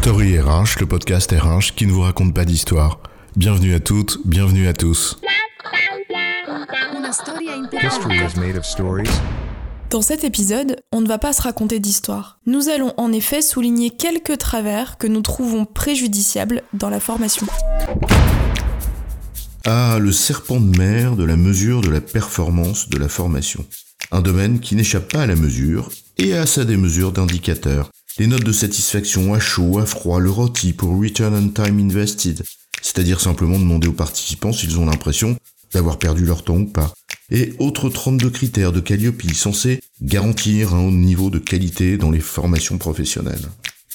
Story RH, le podcast RH qui ne vous raconte pas d'histoire. Bienvenue à toutes, bienvenue à tous. Dans cet épisode, on ne va pas se raconter d'histoire. Nous allons en effet souligner quelques travers que nous trouvons préjudiciables dans la formation. Ah, le serpent de mer de la mesure de la performance de la formation. Un domaine qui n'échappe pas à la mesure et à sa démesure d'indicateurs. Les notes de satisfaction à chaud, à froid, le rôti pour Return on Time Invested, c'est-à-dire simplement demander aux participants s'ils ont l'impression d'avoir perdu leur temps ou pas. Et autres 32 critères de Calliope censés garantir un haut niveau de qualité dans les formations professionnelles.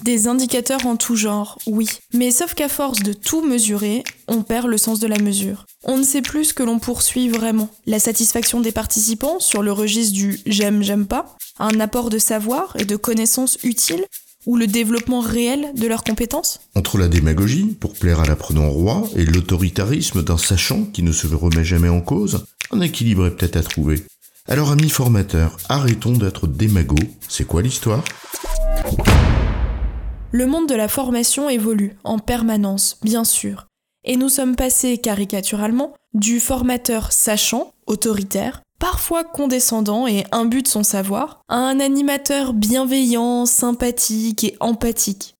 Des indicateurs en tout genre, oui. Mais sauf qu'à force de tout mesurer, on perd le sens de la mesure. On ne sait plus ce que l'on poursuit vraiment. La satisfaction des participants sur le registre du j'aime, j'aime pas, un apport de savoir et de connaissances utiles, ou le développement réel de leurs compétences? Entre la démagogie, pour plaire à l'apprenant roi, et l'autoritarisme d'un sachant qui ne se remet jamais en cause, un équilibre est peut-être à trouver. Alors amis formateurs, arrêtons d'être démagos. C'est quoi l'histoire? Le monde de la formation évolue en permanence, bien sûr. Et nous sommes passés caricaturalement du formateur sachant, autoritaire, parfois condescendant et imbu de son savoir, à un animateur bienveillant, sympathique et empathique.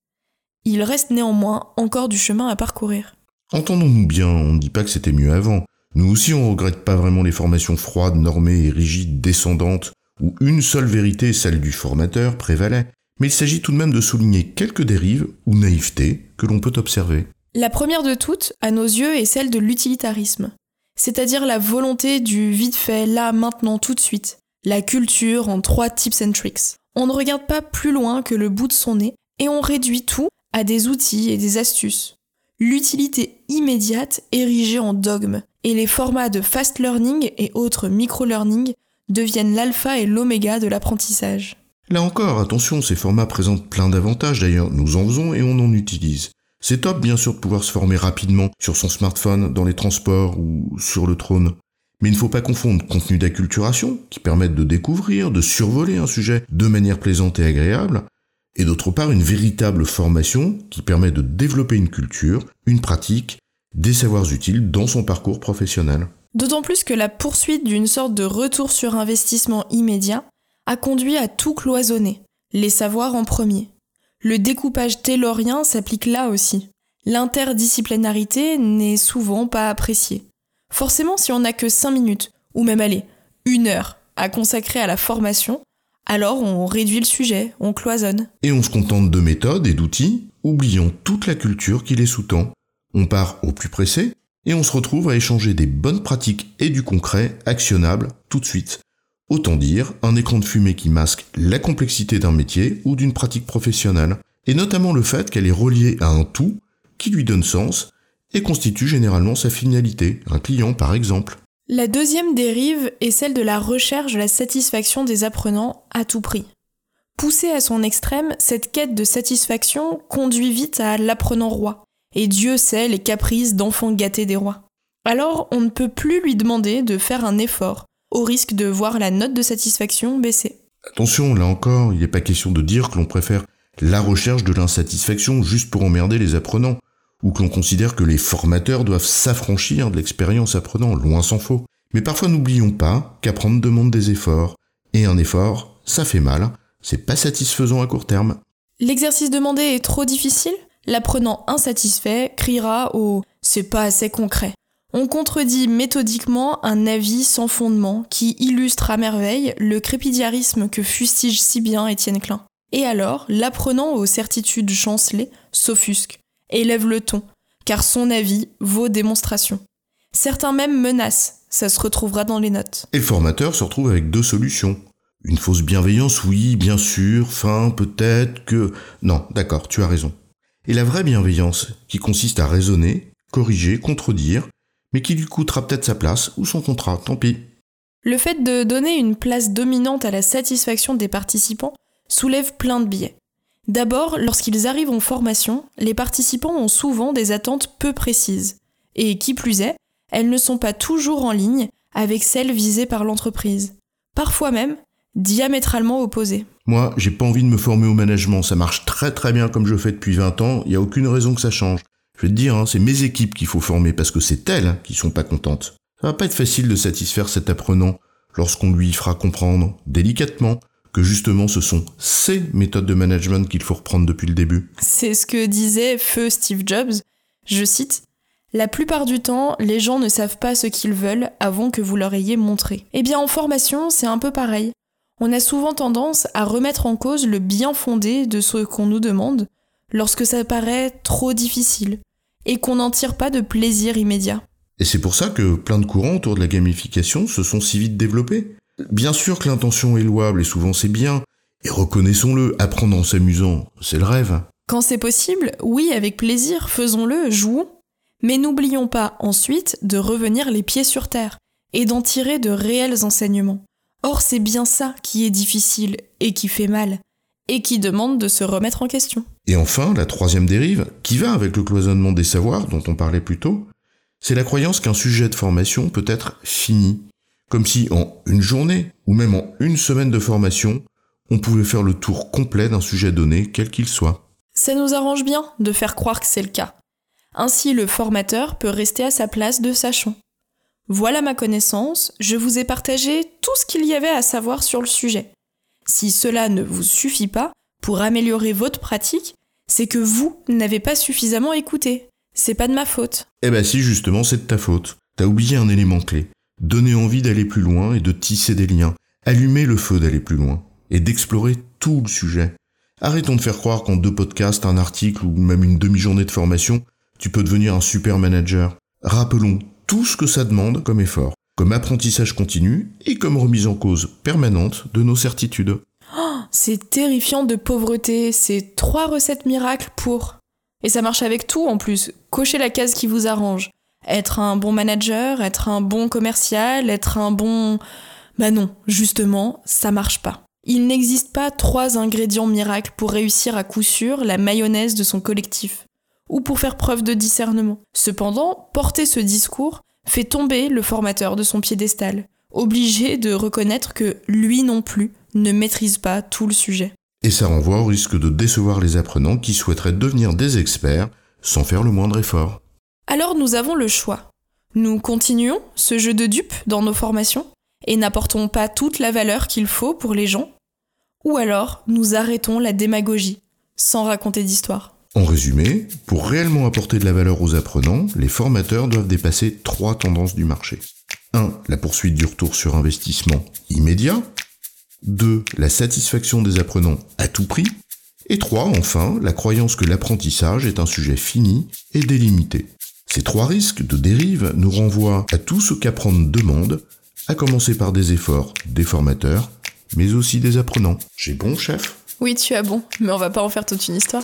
Il reste néanmoins encore du chemin à parcourir. Entendons-nous bien, on ne dit pas que c'était mieux avant. Nous aussi on regrette pas vraiment les formations froides, normées et rigides, descendantes, où une seule vérité, celle du formateur, prévalait mais il s'agit tout de même de souligner quelques dérives ou naïvetés que l'on peut observer. La première de toutes, à nos yeux, est celle de l'utilitarisme, c'est-à-dire la volonté du vite fait, là, maintenant, tout de suite, la culture en trois tips and tricks. On ne regarde pas plus loin que le bout de son nez et on réduit tout à des outils et des astuces. L'utilité immédiate érigée en dogme et les formats de fast learning et autres micro-learning deviennent l'alpha et l'oméga de l'apprentissage. Là encore, attention, ces formats présentent plein d'avantages d'ailleurs, nous en faisons et on en utilise. C'est top bien sûr de pouvoir se former rapidement sur son smartphone, dans les transports ou sur le trône. Mais il ne faut pas confondre contenu d'acculturation, qui permettent de découvrir, de survoler un sujet de manière plaisante et agréable, et d'autre part une véritable formation qui permet de développer une culture, une pratique, des savoirs utiles dans son parcours professionnel. D'autant plus que la poursuite d'une sorte de retour sur investissement immédiat a conduit à tout cloisonner, les savoirs en premier. Le découpage taylorien s'applique là aussi. L'interdisciplinarité n'est souvent pas appréciée. Forcément, si on n'a que 5 minutes, ou même allez, une heure à consacrer à la formation, alors on réduit le sujet, on cloisonne. Et on se contente de méthodes et d'outils, oubliant toute la culture qui les sous-tend. On part au plus pressé, et on se retrouve à échanger des bonnes pratiques et du concret actionnable tout de suite. Autant dire un écran de fumée qui masque la complexité d'un métier ou d'une pratique professionnelle, et notamment le fait qu'elle est reliée à un tout qui lui donne sens et constitue généralement sa finalité, un client par exemple. La deuxième dérive est celle de la recherche de la satisfaction des apprenants à tout prix. Poussée à son extrême, cette quête de satisfaction conduit vite à l'apprenant roi, et Dieu sait les caprices d'enfants gâtés des rois. Alors on ne peut plus lui demander de faire un effort, au risque de voir la note de satisfaction baisser. Attention, là encore, il n'est pas question de dire que l'on préfère la recherche de l'insatisfaction juste pour emmerder les apprenants, ou que l'on considère que les formateurs doivent s'affranchir de l'expérience apprenant, loin s'en faut. Mais parfois n'oublions pas qu'apprendre demande des efforts, et un effort, ça fait mal, c'est pas satisfaisant à court terme. L'exercice demandé est trop difficile? L'apprenant insatisfait criera au c'est pas assez concret on contredit méthodiquement un avis sans fondement qui illustre à merveille le crépidiarisme que fustige si bien Étienne Klein. Et alors, l'apprenant aux certitudes chancelées s'offusque, élève le ton, car son avis vaut démonstration. Certains même menacent, ça se retrouvera dans les notes. Et le formateur se retrouve avec deux solutions. Une fausse bienveillance, oui, bien sûr, fin, peut-être que... Non, d'accord, tu as raison. Et la vraie bienveillance, qui consiste à raisonner, corriger, contredire, mais qui lui coûtera peut-être sa place ou son contrat, tant pis. Le fait de donner une place dominante à la satisfaction des participants soulève plein de biais. D'abord, lorsqu'ils arrivent en formation, les participants ont souvent des attentes peu précises. Et qui plus est, elles ne sont pas toujours en ligne avec celles visées par l'entreprise. Parfois même, diamétralement opposés. Moi, j'ai pas envie de me former au management, ça marche très très bien comme je fais depuis 20 ans, il y a aucune raison que ça change. Je vais te dire, hein, c'est mes équipes qu'il faut former parce que c'est elles qui sont pas contentes. Ça va pas être facile de satisfaire cet apprenant lorsqu'on lui fera comprendre, délicatement, que justement ce sont ces méthodes de management qu'il faut reprendre depuis le début. C'est ce que disait feu Steve Jobs. Je cite La plupart du temps, les gens ne savent pas ce qu'ils veulent avant que vous leur ayez montré. Eh bien, en formation, c'est un peu pareil. On a souvent tendance à remettre en cause le bien fondé de ce qu'on nous demande lorsque ça paraît trop difficile et qu'on n'en tire pas de plaisir immédiat. Et c'est pour ça que plein de courants autour de la gamification se sont si vite développés. Bien sûr que l'intention est louable et souvent c'est bien, et reconnaissons-le, apprendre en s'amusant, c'est le rêve. Quand c'est possible, oui, avec plaisir, faisons-le, jouons. Mais n'oublions pas ensuite de revenir les pieds sur terre et d'en tirer de réels enseignements. Or, c'est bien ça qui est difficile et qui fait mal, et qui demande de se remettre en question. Et enfin, la troisième dérive, qui va avec le cloisonnement des savoirs dont on parlait plus tôt, c'est la croyance qu'un sujet de formation peut être fini. Comme si en une journée, ou même en une semaine de formation, on pouvait faire le tour complet d'un sujet donné, quel qu'il soit. Ça nous arrange bien de faire croire que c'est le cas. Ainsi, le formateur peut rester à sa place de sachant. Voilà ma connaissance, je vous ai partagé tout ce qu'il y avait à savoir sur le sujet. Si cela ne vous suffit pas pour améliorer votre pratique, c'est que vous n'avez pas suffisamment écouté. C'est pas de ma faute. Eh ben si, justement, c'est de ta faute. T'as oublié un élément clé. Donner envie d'aller plus loin et de tisser des liens. Allumer le feu d'aller plus loin. Et d'explorer tout le sujet. Arrêtons de faire croire qu'en deux podcasts, un article ou même une demi-journée de formation, tu peux devenir un super manager. Rappelons tout ce que ça demande comme effort, comme apprentissage continu et comme remise en cause permanente de nos certitudes. C'est terrifiant de pauvreté, c'est trois recettes miracles pour... Et ça marche avec tout en plus. Cochez la case qui vous arrange. Être un bon manager, être un bon commercial, être un bon... Bah non, justement, ça marche pas. Il n'existe pas trois ingrédients miracles pour réussir à coup sûr la mayonnaise de son collectif, ou pour faire preuve de discernement. Cependant, porter ce discours fait tomber le formateur de son piédestal, obligé de reconnaître que lui non plus ne maîtrise pas tout le sujet. Et ça renvoie au risque de décevoir les apprenants qui souhaiteraient devenir des experts sans faire le moindre effort. Alors nous avons le choix. Nous continuons ce jeu de dupes dans nos formations et n'apportons pas toute la valeur qu'il faut pour les gens, ou alors nous arrêtons la démagogie sans raconter d'histoire. En résumé, pour réellement apporter de la valeur aux apprenants, les formateurs doivent dépasser trois tendances du marché. 1. La poursuite du retour sur investissement immédiat. 2. La satisfaction des apprenants à tout prix. Et 3. Enfin, la croyance que l'apprentissage est un sujet fini et délimité. Ces trois risques de dérive nous renvoient à tout ce qu'apprendre demande, à commencer par des efforts des formateurs, mais aussi des apprenants. J'ai bon, chef? Oui, tu as bon, mais on va pas en faire toute une histoire.